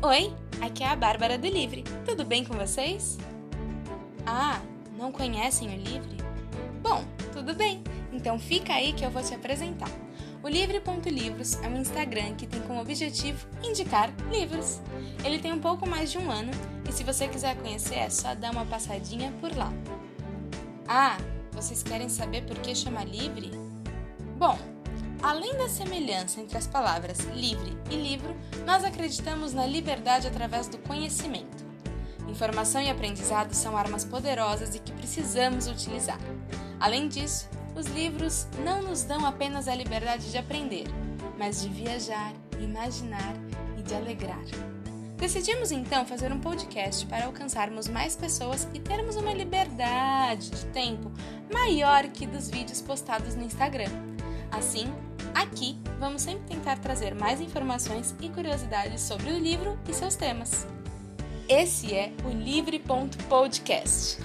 Oi, aqui é a Bárbara do Livre. Tudo bem com vocês? Ah, não conhecem o Livre? Bom, tudo bem. Então fica aí que eu vou te apresentar. O Livre.livros é um Instagram que tem como objetivo indicar livros. Ele tem um pouco mais de um ano e se você quiser conhecer é só dar uma passadinha por lá. Ah, vocês querem saber por que chama Livre? Bom, Além da semelhança entre as palavras livre e livro, nós acreditamos na liberdade através do conhecimento. Informação e aprendizado são armas poderosas e que precisamos utilizar. Além disso, os livros não nos dão apenas a liberdade de aprender, mas de viajar, imaginar e de alegrar. Decidimos então fazer um podcast para alcançarmos mais pessoas e termos uma liberdade de tempo maior que dos vídeos postados no Instagram. Assim, Aqui vamos sempre tentar trazer mais informações e curiosidades sobre o livro e seus temas. Esse é o Livre.podcast.